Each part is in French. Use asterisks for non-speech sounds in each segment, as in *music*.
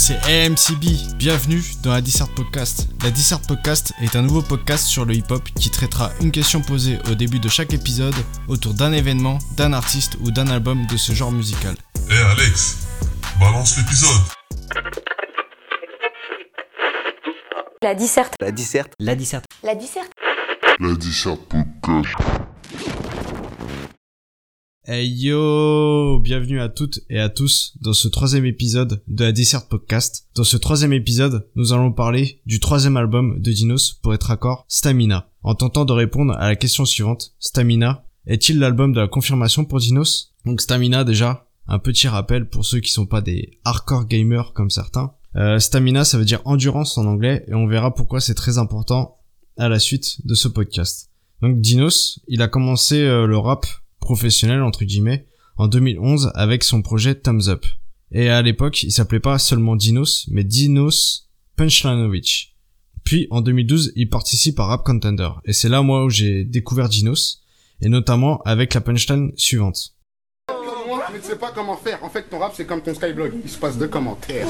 c'est AMCB. Bienvenue dans la Dissert Podcast. La Dissert Podcast est un nouveau podcast sur le hip-hop qui traitera une question posée au début de chaque épisode autour d'un événement, d'un artiste ou d'un album de ce genre musical. Eh Alex, balance l'épisode. La disserte. La disserte. La disserte. La disserte. La Dissert Podcast. Hey yo Bienvenue à toutes et à tous dans ce troisième épisode de la Dissert Podcast. Dans ce troisième épisode, nous allons parler du troisième album de Dinos pour être accord, Stamina. En tentant de répondre à la question suivante, Stamina est-il l'album de la confirmation pour Dinos? Donc Stamina déjà, un petit rappel pour ceux qui sont pas des hardcore gamers comme certains. Euh, stamina ça veut dire endurance en anglais et on verra pourquoi c'est très important à la suite de ce podcast. Donc Dinos, il a commencé euh, le rap professionnel entre guillemets en 2011 avec son projet Thumbs Up. Et à l'époque, il s'appelait pas seulement Dinos, mais Dinos Punchlinovic. Puis en 2012, il participe à Rap Contender et c'est là moi où j'ai découvert Dinos et notamment avec la punchline suivante. Mais tu sais pas comment faire. En fait, ton rap, c'est comme ton Skyblog. Il se passe deux commentaires.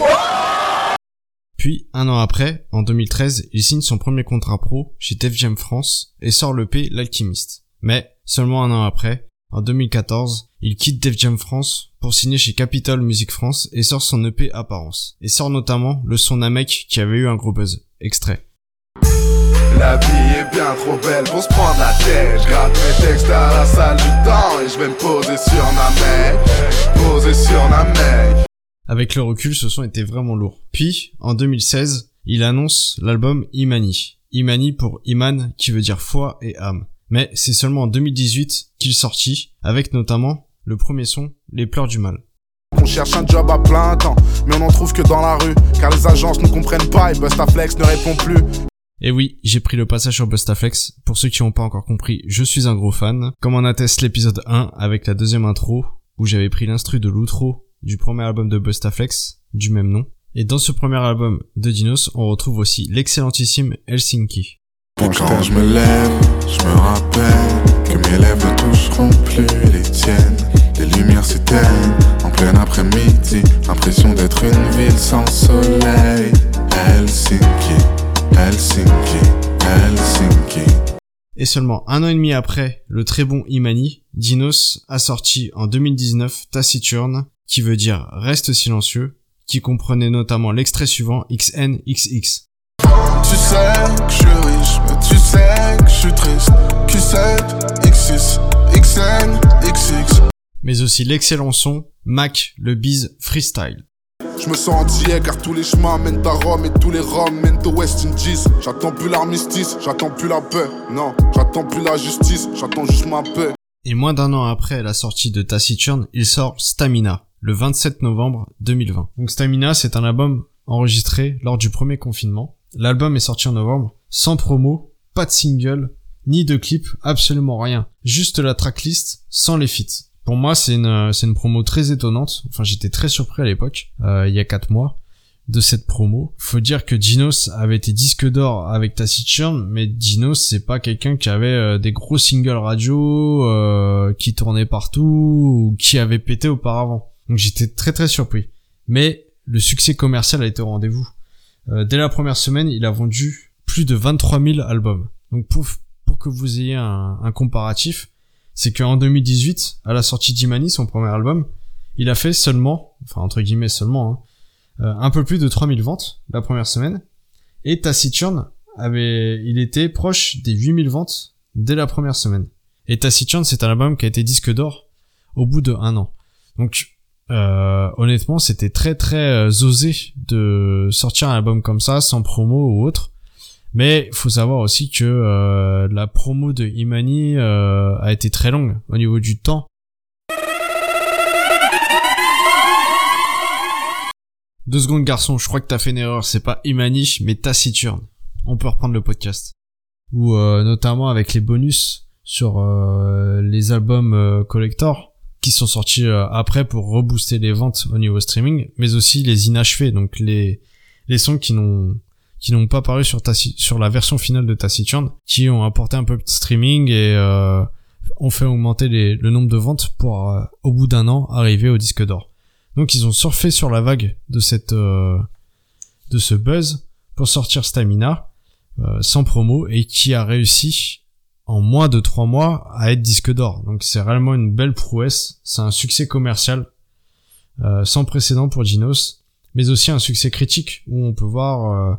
Puis, un an après, en 2013, il signe son premier contrat pro chez Def Jam France et sort le P L'Alchimiste. Mais, seulement un an après, en 2014, il quitte Def Jam France pour signer chez Capitol Music France et sort son EP Apparence. Et sort notamment le son mec qui avait eu un gros buzz. Extrait. La vie est bien trop belle pour se prendre la tête. Je gratte mes textes à la salle du temps et je vais me poser sur ma mec. Poser sur ma mec. Avec le recul, ce son était vraiment lourd. Puis, en 2016, il annonce l'album Imani. Imani pour Iman, qui veut dire foi et âme. Mais c'est seulement en 2018 qu'il sortit, avec notamment le premier son, Les pleurs du mal. On cherche un job à plein temps, mais on n'en trouve que dans la rue. Car les agences ne comprennent pas et Bustaflex ne répond plus. Et oui, j'ai pris le passage sur Bustaflex. Pour ceux qui n'ont pas encore compris, je suis un gros fan. Comme en atteste l'épisode 1 avec la deuxième intro, où j'avais pris l'instru de l'outro du premier album de Bustaflex, du même nom. Et dans ce premier album de Dinos, on retrouve aussi l'excellentissime Helsinki. Quand je me lève, je me rappelle que mes lèvres ne toucheront plus les tiennes. Les lumières s'éteignent en plein après-midi. L'impression d'être une ville sans soleil. Helsinki, Helsinki, Helsinki. Et seulement un an et demi après le très bon Imani, Dinos a sorti en 2019 Taciturne, qui veut dire reste silencieux, qui comprenait notamment l'extrait suivant XNXX. Tu sais que je mais tu sais que je suis triste. Q7, X6, XN, XX. Mais aussi l'excellent son Mac, le Biz Freestyle. Je me sens antillais car tous les chemins mènent à Rome et tous les Roms mènent au West Indies. J'attends plus l'armistice, j'attends plus la paix. Non, j'attends plus la justice, j'attends juste ma paix. Et moins d'un an après la sortie de Taciturne, il sort Stamina, le 27 novembre 2020. Donc Stamina, c'est un album enregistré lors du premier confinement. L'album est sorti en novembre, sans promo, pas de single, ni de clip, absolument rien. Juste la tracklist, sans les feats. Pour moi, c'est une, c'est une promo très étonnante. Enfin, j'étais très surpris à l'époque, euh, il y a quatre mois, de cette promo. Faut dire que Dinos avait été disque d'or avec Taciturne, mais Dinos, c'est pas quelqu'un qui avait euh, des gros singles radio, euh, qui tournaient partout, ou qui avait pété auparavant. Donc j'étais très très surpris. Mais le succès commercial a été au rendez-vous. Euh, dès la première semaine, il a vendu plus de 23 000 albums. Donc pour, pour que vous ayez un, comparatif, c'est qu'en 2018, à la sortie d'Imani, son premier album, il a fait seulement, enfin entre guillemets seulement, hein, euh, un peu plus de 3000 ventes la première semaine. Et Taciturne avait, il était proche des 8000 ventes dès la première semaine. Et Taciturne, c'est un album qui a été disque d'or au bout de un an. Donc euh, honnêtement, c'était très très euh, osé de sortir un album comme ça, sans promo ou autre. Mais faut savoir aussi que euh, la promo de Imani euh, a été très longue au niveau du temps. Deux secondes garçon, je crois que t'as fait une erreur, c'est pas Imani, mais Taciturne. On peut reprendre le podcast. Ou euh, notamment avec les bonus sur euh, les albums euh, collector qui sont sortis euh, après pour rebooster les ventes au niveau streaming, mais aussi les inachevés, donc les les sons qui n'ont qui n'ont pas paru sur Taci- sur la version finale de Taciturne, qui ont apporté un peu de streaming et euh, ont fait augmenter les- le nombre de ventes pour euh, au bout d'un an arriver au disque d'or. Donc ils ont surfé sur la vague de cette euh, de ce buzz pour sortir Stamina euh, sans promo et qui a réussi en moins de trois mois à être disque d'or. Donc c'est réellement une belle prouesse, c'est un succès commercial euh, sans précédent pour Dinos, mais aussi un succès critique où on peut voir euh,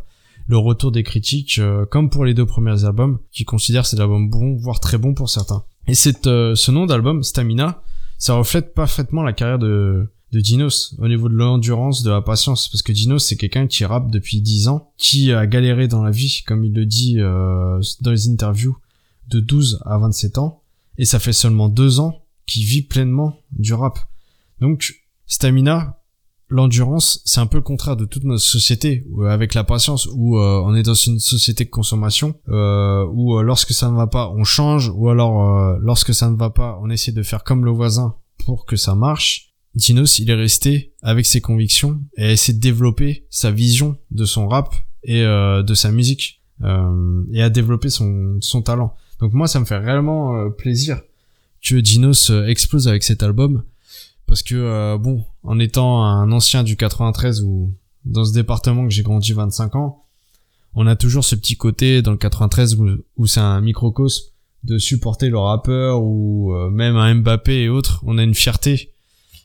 le retour des critiques euh, comme pour les deux premiers albums qui considèrent ces albums bons voire très bons pour certains. Et cette, ce nom d'album Stamina, ça reflète parfaitement la carrière de de Dinos au niveau de l'endurance, de la patience, parce que Dinos c'est quelqu'un qui rappe depuis 10 ans, qui a galéré dans la vie, comme il le dit dans les interviews, de 12 à 27 ans, et ça fait seulement deux ans qu'il vit pleinement du rap. Donc, stamina, l'endurance, c'est un peu le contraire de toute notre société, avec la patience, où euh, on est dans une société de consommation, euh, où euh, lorsque ça ne va pas, on change, ou alors lorsque ça ne va pas, on essaie de faire comme le voisin pour que ça marche. Dinos, il est resté avec ses convictions et a essayé de développer sa vision de son rap et de sa musique et a développé son, son talent. Donc moi, ça me fait réellement euh, plaisir que Dinos euh, explose avec cet album. Parce que, euh, bon, en étant un ancien du 93 ou dans ce département que j'ai grandi 25 ans, on a toujours ce petit côté dans le 93 où, c'est un microcosme de supporter le rappeur ou même un Mbappé et autres. On a une fierté,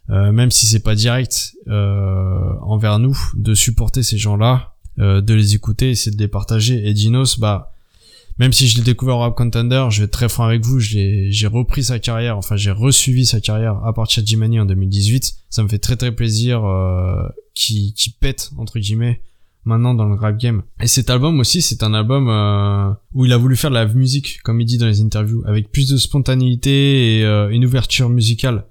même si c'est pas direct envers nous, de supporter ces gens-là, de les écouter et c'est de les partager. Et Dinos, bah, même si je l'ai découvert au Rap Contender, je vais être très franc avec vous, j'ai repris sa carrière, enfin j'ai resuivi sa carrière à partir de Jimani en 2018. Ça me fait très très plaisir euh, qui pète entre guillemets maintenant dans le rap game. Et cet album aussi, c'est un album euh, où il a voulu faire de la musique, comme il dit dans les interviews, avec plus de spontanéité et euh, une ouverture musicale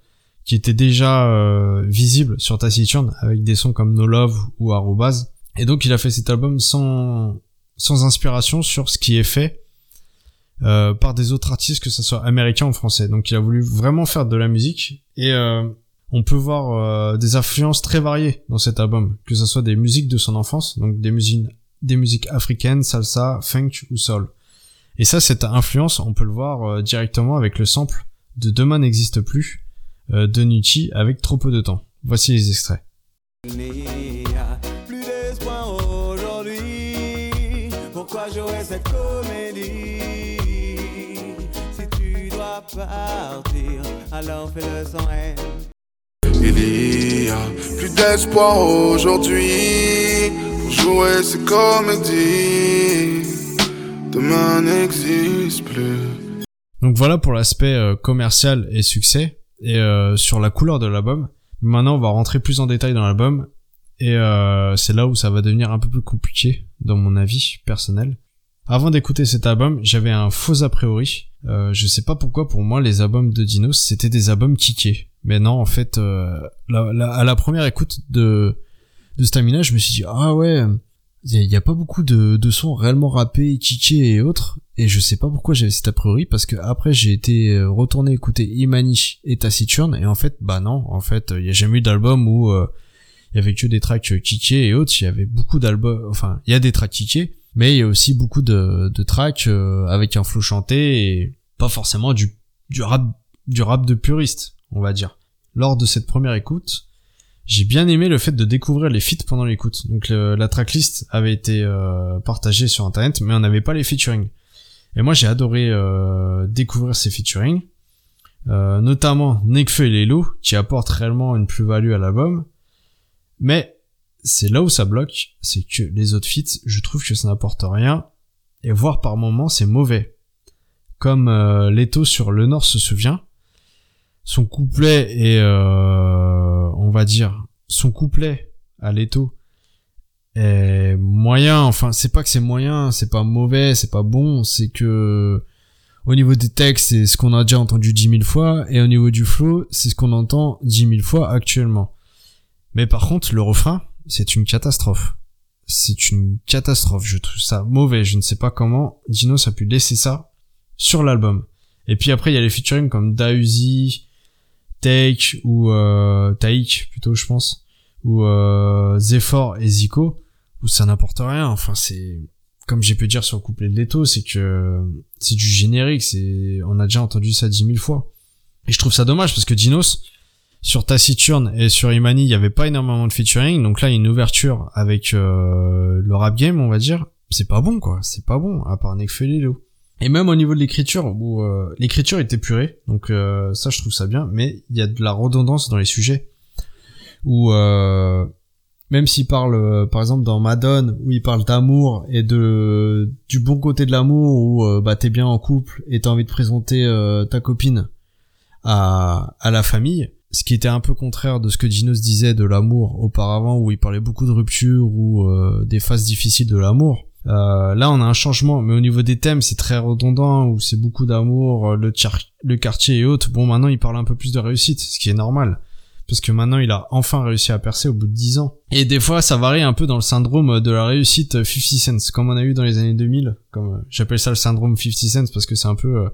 qui était déjà euh, visible sur Taciturn avec des sons comme No Love ou Arrobase. Et donc il a fait cet album sans sans inspiration sur ce qui est fait euh, par des autres artistes, que ce soit américain ou français. Donc il a voulu vraiment faire de la musique et euh, on peut voir euh, des influences très variées dans cet album, que ce soit des musiques de son enfance, donc des musiques, des musiques africaines, salsa, funk ou soul. Et ça, cette influence, on peut le voir directement avec le sample de Demain n'existe plus de Nucci avec trop peu de temps. Voici les extraits. Cette comédie. Si tu dois partir, alors fais-le sans haine. Il y a plus d'espoir aujourd'hui pour jouer ces comédies. Demain n'existe plus. Donc voilà pour l'aspect euh, commercial et succès et euh, sur la couleur de l'album. Maintenant, on va rentrer plus en détail dans l'album et euh, c'est là où ça va devenir un peu plus compliqué dans mon avis personnel. Avant d'écouter cet album, j'avais un faux a priori. Euh, je sais pas pourquoi, pour moi, les albums de Dinos, c'était des albums kickés. Mais non, en fait, euh, à la première écoute de, de Stamina, je me suis dit, ah ouais, il y, a pas beaucoup de, de sons réellement rappés, kickés et autres. Et je sais pas pourquoi j'avais cet a priori, parce que après, j'ai été euh, retourné écouter Imani et Taciturn, et en fait, bah non, en fait, il y a jamais eu d'album où euh, il y avait que des tracks kickés et autres. Il y avait beaucoup d'albums, enfin, il y a des tracks kickés, mais il y a aussi beaucoup de, tracks euh, avec un flow chanté et pas forcément du, du rap du rap de puriste, on va dire. Lors de cette première écoute, j'ai bien aimé le fait de découvrir les feats pendant l'écoute. Donc la tracklist avait été euh, partagée sur internet, mais on n'avait pas les featuring. Et moi j'ai adoré euh, découvrir ces featuring, notamment Nekfeu et Lelo, qui apportent réellement une plus-value à l'album. Mais c'est là où ça bloque, c'est que les feats, je trouve que ça n'apporte rien, et voire par moments c'est mauvais. Comme euh, Leto sur Le Nord se souvient, son couplet est, euh, on va dire, son couplet à Leto est moyen, enfin c'est pas que c'est moyen, c'est pas mauvais, c'est pas bon, c'est que au niveau des textes, c'est ce qu'on a déjà entendu dix mille fois, et au niveau du flow, c'est ce qu'on entend dix mille fois actuellement. Mais par contre, le refrain, c'est une catastrophe. C'est une catastrophe. Je trouve ça mauvais. Je ne sais pas comment Dinos a pu laisser ça sur l'album. Et puis après, il y a les featuring comme Dausi, Take ou euh, Taik plutôt, je pense, ou euh, Zephyr et Zico, où ça n'apporte rien. Enfin, c'est comme j'ai pu dire sur le couplet de Leto, c'est que c'est du générique. C'est on a déjà entendu ça dix mille fois. Et je trouve ça dommage parce que Dinos, sur Taciturne et sur Imani, il y avait pas énormément de featuring, donc là il y a une ouverture avec euh, le rap game, on va dire. C'est pas bon quoi, c'est pas bon à part Nekfeu et même au niveau de l'écriture, où euh, l'écriture est épurée, donc euh, ça je trouve ça bien, mais il y a de la redondance dans les sujets. Où euh, même s'il parle, euh, par exemple dans Madone, où il parle d'amour et de du bon côté de l'amour, où bah t'es bien en couple et t'as envie de présenter ta copine à à la famille, ce qui était un peu contraire de ce que Dinos disait de l'amour auparavant, où il parlait beaucoup de rupture ou euh, des phases difficiles de l'amour. Euh, là, on a un changement, mais au niveau des thèmes, c'est très redondant, où c'est beaucoup d'amour, euh, le, le quartier et autres. Bon, maintenant, il parle un peu plus de réussite, ce qui est normal. Parce que maintenant, il a enfin réussi à percer au bout de 10 ans. Et des fois, ça varie un peu dans le syndrome de la réussite 50 cents, comme on a eu dans les années 2000. Comme euh, J'appelle ça le syndrome 50 cents, parce que c'est un peu... euh,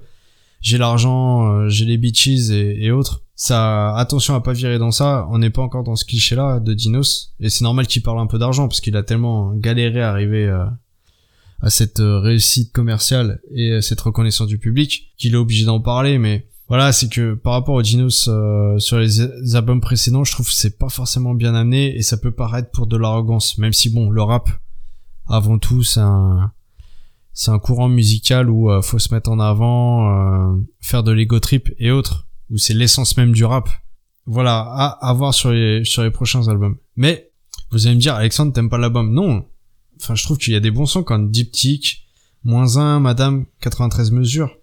j'ai l'argent, euh, j'ai les bitches et, et autres. Attention à pas virer dans ça. On n'est pas encore dans ce cliché-là de Dinos. Et c'est normal qu'il parle un peu d'argent, parce qu'il a tellement galéré à arriver... euh, à cette euh, réussite commerciale et euh, cette reconnaissance du public qu'il est obligé d'en parler mais voilà c'est que par rapport aux Dinos sur les albums précédents je trouve que c'est pas forcément bien amené et ça peut paraître pour de l'arrogance même si bon le rap avant tout c'est un courant musical où euh, faut se mettre en avant faire de l'ego trip et autres où c'est l'essence même du rap voilà à, à voir sur les sur les prochains albums mais vous allez me dire Alexandre t'aimes pas l'album? Non enfin je trouve qu'il y a des bons sons comme Diptyque, moins 1, Madame 93 mesures.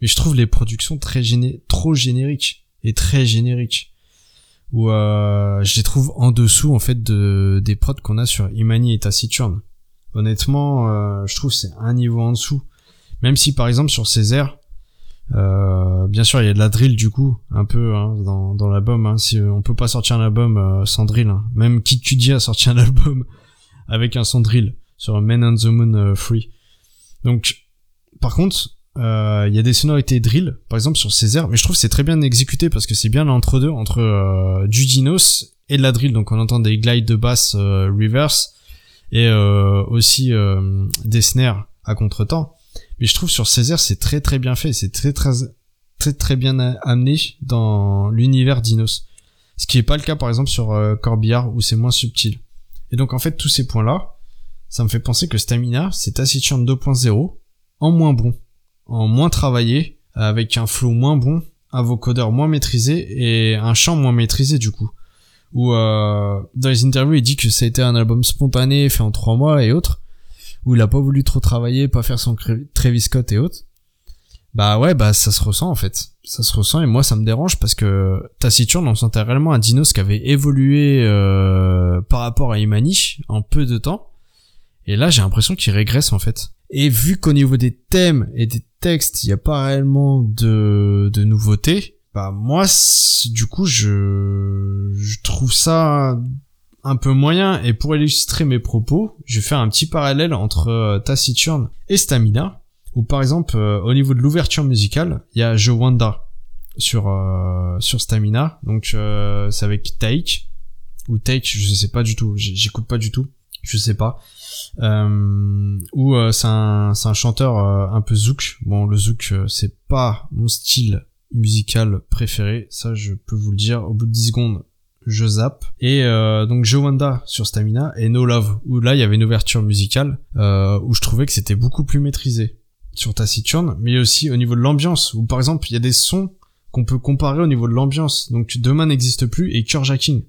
Mais je trouve les productions très géné trop génériques et très génériques. Ou euh, je les trouve en dessous en fait de des prods qu'on a sur Imani et Taciturne. Honnêtement, euh, je trouve c'est un niveau en dessous. Même si par exemple sur Césaire, euh, bien sûr il y a de la drill du coup un peu hein, dans, dans l'album. Hein, si on peut pas sortir un album euh, sans drill. hein. Même Kid Cudi a sorti un *laughs* album avec un son drill sur Men on the Moon euh, Free. Donc, par contre, euh, il y a des sonorités drill, par exemple sur Césaire, mais je trouve c'est très bien exécuté parce que c'est bien l'entre-deux entre euh, du Dinos et de la drill. Donc on entend des glides de basse euh, reverse et euh, aussi euh, des snares à contretemps. Mais je trouve sur Césaire c'est très très bien fait, c'est très très très très bien amené dans l'univers Dinos. Ce qui est pas le cas par exemple sur euh, Corbillard où c'est moins subtil. Et donc en fait tous ces points-là, ça me fait penser que Stamina, c'est Taciturne 2.0 en moins bon, en moins travaillé, avec un flow moins bon, un vocodeur moins maîtrisé et un chant moins maîtrisé du coup. Où euh, dans les interviews il dit que ça a été un album spontané, fait en trois mois et autres, où il a pas voulu trop travailler, pas faire son Travis Scott et autres. Bah ouais, bah ça se ressent en fait. Ça se ressent et moi ça me dérange parce que Taciturne, on sentait réellement un Dinos qui avait évolué euh, par rapport à Imani en peu de temps. Et là j'ai l'impression qu'il régresse en fait. Et vu qu'au niveau des thèmes et des textes, il n'y a pas réellement de, de nouveautés, bah moi du coup je, je trouve ça un peu moyen et pour illustrer mes propos, je vais faire un petit parallèle entre euh, Taciturne et Stamina où par exemple euh, au niveau de l'ouverture musicale, il y a Je Wanda sur euh, sur Stamina, donc euh, c'est avec Take ou Take, je sais pas du tout, j'écoute pas du tout, je sais pas. Euh, c'est un un chanteur un peu zouk. Bon, le zouk c'est pas mon style musical préféré, ça je peux vous le dire. Au bout de 10 secondes, je zappe. Et euh, donc Je Wanda sur Stamina et No Love où là il y avait une ouverture musicale euh, où je trouvais que c'était beaucoup plus maîtrisé sur Taciturne, mais aussi au niveau de l'ambiance, où par exemple il y a des sons qu'on peut comparer au niveau de l'ambiance. Donc Demain n'existe plus et Cœur Jacking.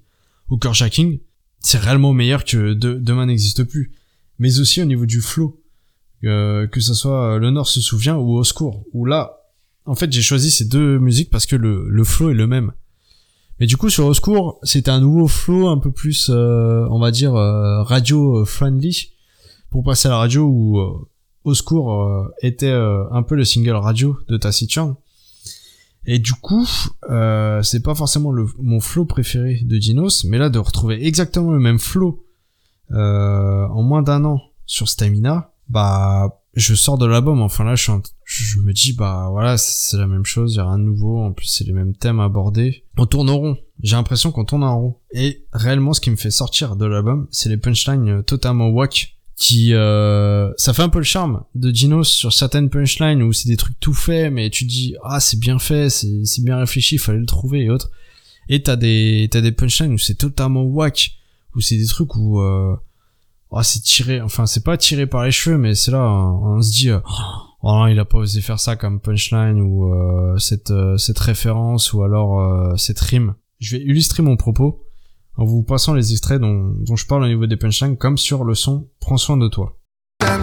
Ou Cœur Jacking, c'est réellement meilleur que de, Demain n'existe plus. Mais aussi au niveau du flow. Euh, que ce soit euh, Le Nord se souvient ou Au secours. Où là, en fait j'ai choisi ces deux musiques parce que le, le flow est le même. Mais du coup sur Au secours, c'était un nouveau flow un peu plus, euh, on va dire, euh, radio friendly. Pour passer à la radio où euh, euh, était euh, un peu le single radio de Taciturne. Et du coup, euh, c'est pas forcément le, mon flow préféré de Dinos, mais là de retrouver exactement le même flow en moins d'un an sur Stamina, bah je sors de l'album. Enfin là, je, je me dis bah voilà, c'est la même chose, il y a rien de nouveau. En plus, c'est les mêmes thèmes abordés. On tourne en rond. J'ai l'impression qu'on tourne en rond. Et réellement, ce qui me fait sortir de l'album, c'est les punchlines euh, totalement whack qui euh, ça fait un peu le charme de Dinos sur certaines punchlines où c'est des trucs tout faits mais tu dis ah c'est bien fait c'est bien réfléchi fallait le trouver et autres Et t'as des, des punchlines où c'est totalement whack, où c'est des trucs où, euh, oh, c'est tiré, enfin, c'est pas tiré par les cheveux, mais c'est là, on, se dit, euh, oh il a pas osé faire ça comme punchline ou euh, cette, euh, cette référence ou alors cette rime. Je vais illustrer mon propos en vous passant les extraits dont, dont je parle au niveau des punchlines, comme sur le son Prends soin de toi.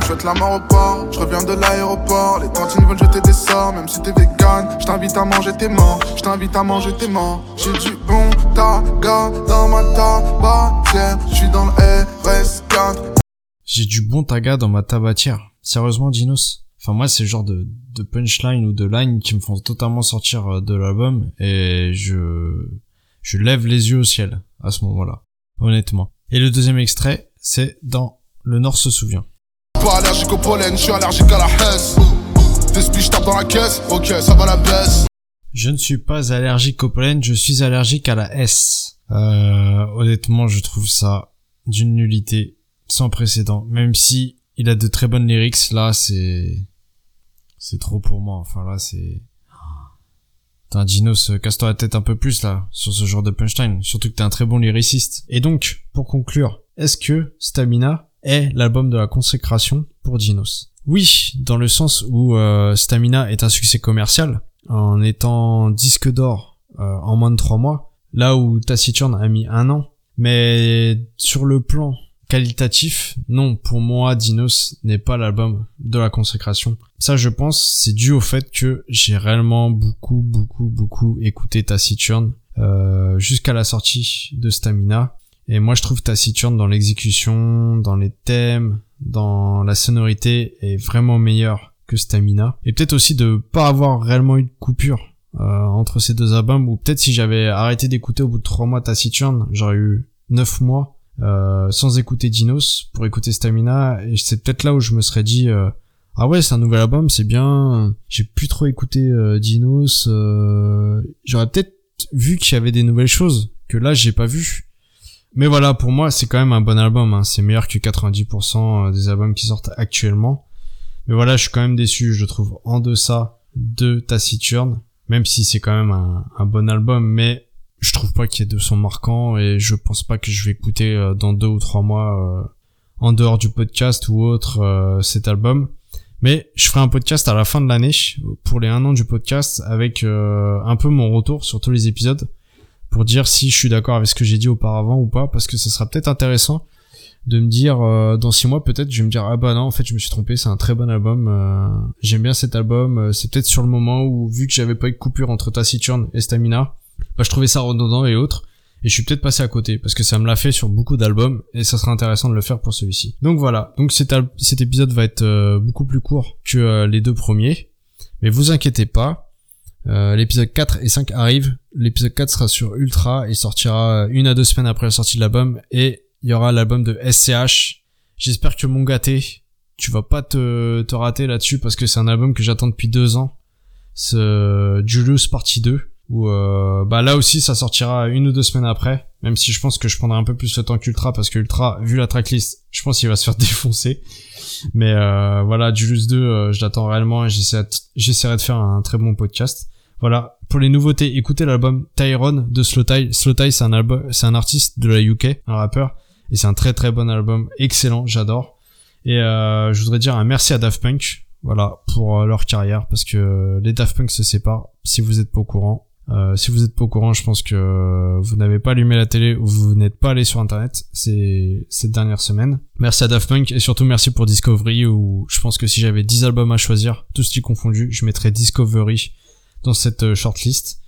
Souhaite la mort au port, je reviens de l'aéroport Les tantines veulent jeter des sorts, même si t'es vegan Je t'invite à manger tes morts, je t'invite à manger tes morts J'ai du bon taga dans ma tabatière Je suis dans le RS4 J'ai du bon taga dans ma tabatière. Sérieusement, Dinos? Enfin, moi, c'est le genre de, de punchline ou de line qui me font totalement sortir euh, de l'album et je, je lève les yeux au ciel à ce moment-là. Honnêtement. Et le deuxième extrait, c'est dans Le Nord se souvient. Je ne suis pas allergique au pollen, je suis allergique à la S. Euh, honnêtement, je trouve ça d'une nullité sans précédent. Même si il a de très bonnes lyrics, là, c'est, c'est trop pour moi. Enfin, là, c'est, Putain, Dinos, casse-toi la tête un peu plus, là, sur ce genre de punchline. Surtout que t'es un très bon lyriciste. Et donc, pour conclure, est-ce que Stamina est l'album de la consécration pour Dinos Oui, dans le sens où euh, Stamina est un succès commercial, en étant disque d'or euh, en moins de trois mois, là où Taciturn a mis un an. Mais sur le plan qualitatif, non, pour moi, Dinos n'est pas l'album de la consécration. Ça, je pense, c'est dû au fait que j'ai réellement beaucoup, beaucoup, beaucoup écouté Taciturn euh, jusqu'à la sortie de Stamina. Et moi, je trouve Taciturn dans l'exécution, dans les thèmes, dans la sonorité est vraiment meilleur que Stamina. Et peut-être aussi de pas avoir réellement eu de coupure euh, entre ces deux albums, ou peut-être si j'avais arrêté d'écouter au bout de trois mois Taciturn, j'aurais eu neuf mois euh, sans écouter Dinos pour écouter Stamina, et c'est peut-être là où je me serais dit euh, ah ouais c'est un nouvel album, c'est bien, j'ai plus trop écouté euh, Dinos, euh, j'aurais peut-être vu qu'il y avait des nouvelles choses que là j'ai pas vu. Mais voilà, pour moi, c'est quand même un bon album. Hein. C'est meilleur que 90% des albums qui sortent actuellement. Mais voilà, je suis quand même déçu, je trouve, en deçà de Taciturn. Même si c'est quand même un, bon album, mais je trouve pas qu'il y ait de son marquant et je pense pas que je vais écouter euh, dans deux ou trois mois, euh, en dehors du podcast ou autre, euh, cet album. Mais je ferai un podcast à la fin de l'année pour les un an du podcast avec euh, un peu mon retour sur tous les épisodes pour dire si je suis d'accord avec ce que j'ai dit auparavant ou pas parce que ce sera peut-être intéressant de me dire euh, dans six mois peut-être je vais me dire ah bah non en fait je me suis trompé c'est un très bon album euh, j'aime bien cet album euh, c'est peut-être sur le moment où vu que j'avais pas eu de coupure entre Taciturn et Stamina bah je trouvais ça redondant et autres et je suis peut-être passé à côté parce que ça me l'a fait sur beaucoup d'albums et ça sera intéressant de le faire pour celui-ci. Donc voilà donc cet, épisode va être beaucoup plus court que les deux premiers mais vous inquiétez pas euh, l'épisode 4 et 5 arrivent. L'épisode 4 sera sur Ultra et sortira une à deux semaines après la sortie de l'album. Et il y aura l'album de SCH. J'espère que mon gâté, tu vas pas te, te rater là-dessus parce que c'est un album que j'attends depuis deux ans. Ce Julius Partie 2. Où euh, bah là aussi ça sortira une ou deux semaines après. Même si je pense que je prendrai un peu plus le temps qu'Ultra parce que Ultra, vu la tracklist, je pense qu'il va se faire *laughs* défoncer. Mais euh, voilà, Julius 2, euh, je l'attends réellement et j'essaierai de faire un très bon podcast. Voilà, pour les nouveautés, écoutez l'album Tyrone de. Slow Tie, c'est un album, c'est un artiste de la UK, un rappeur, et c'est un très très bon album, excellent, j'adore. Et euh, je voudrais dire un merci à Daft Punk, voilà, pour euh, leur carrière, parce que les Daft Punk se séparent, si vous êtes pas au courant. Euh, si vous êtes pas au courant, je pense que vous n'avez pas allumé la télé ou vous n'êtes pas allé sur internet ces, cette dernière semaine. Merci à Daft Punk et surtout merci pour Discovery où je pense que si j'avais 10 albums à choisir, tous style confondus, je mettrais Discovery dans cette euh, shortlist.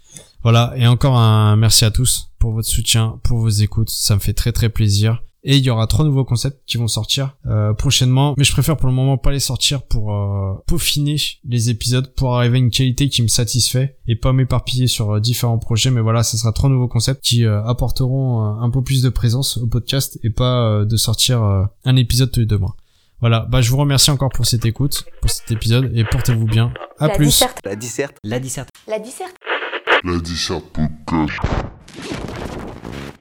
Voilà, et encore un merci à tous pour votre soutien, pour vos écoutes, ça me fait très très plaisir. Et il y aura trois nouveaux concepts qui vont sortir euh, prochainement, mais je préfère pour le moment pas les sortir pour euh, peaufiner les épisodes, pour arriver à une qualité qui me satisfait et pas m'éparpiller sur euh, différents projets. Mais voilà, ce sera trois nouveaux concepts qui euh, apporteront un peu plus de présence au podcast et pas de sortir un épisode tous les deux mois. Voilà, bah je vous remercie encore pour cette écoute, pour cet épisode et portez-vous bien. À La plus. disserte. La disserte. La disserte. La disserte. La disserte podcast.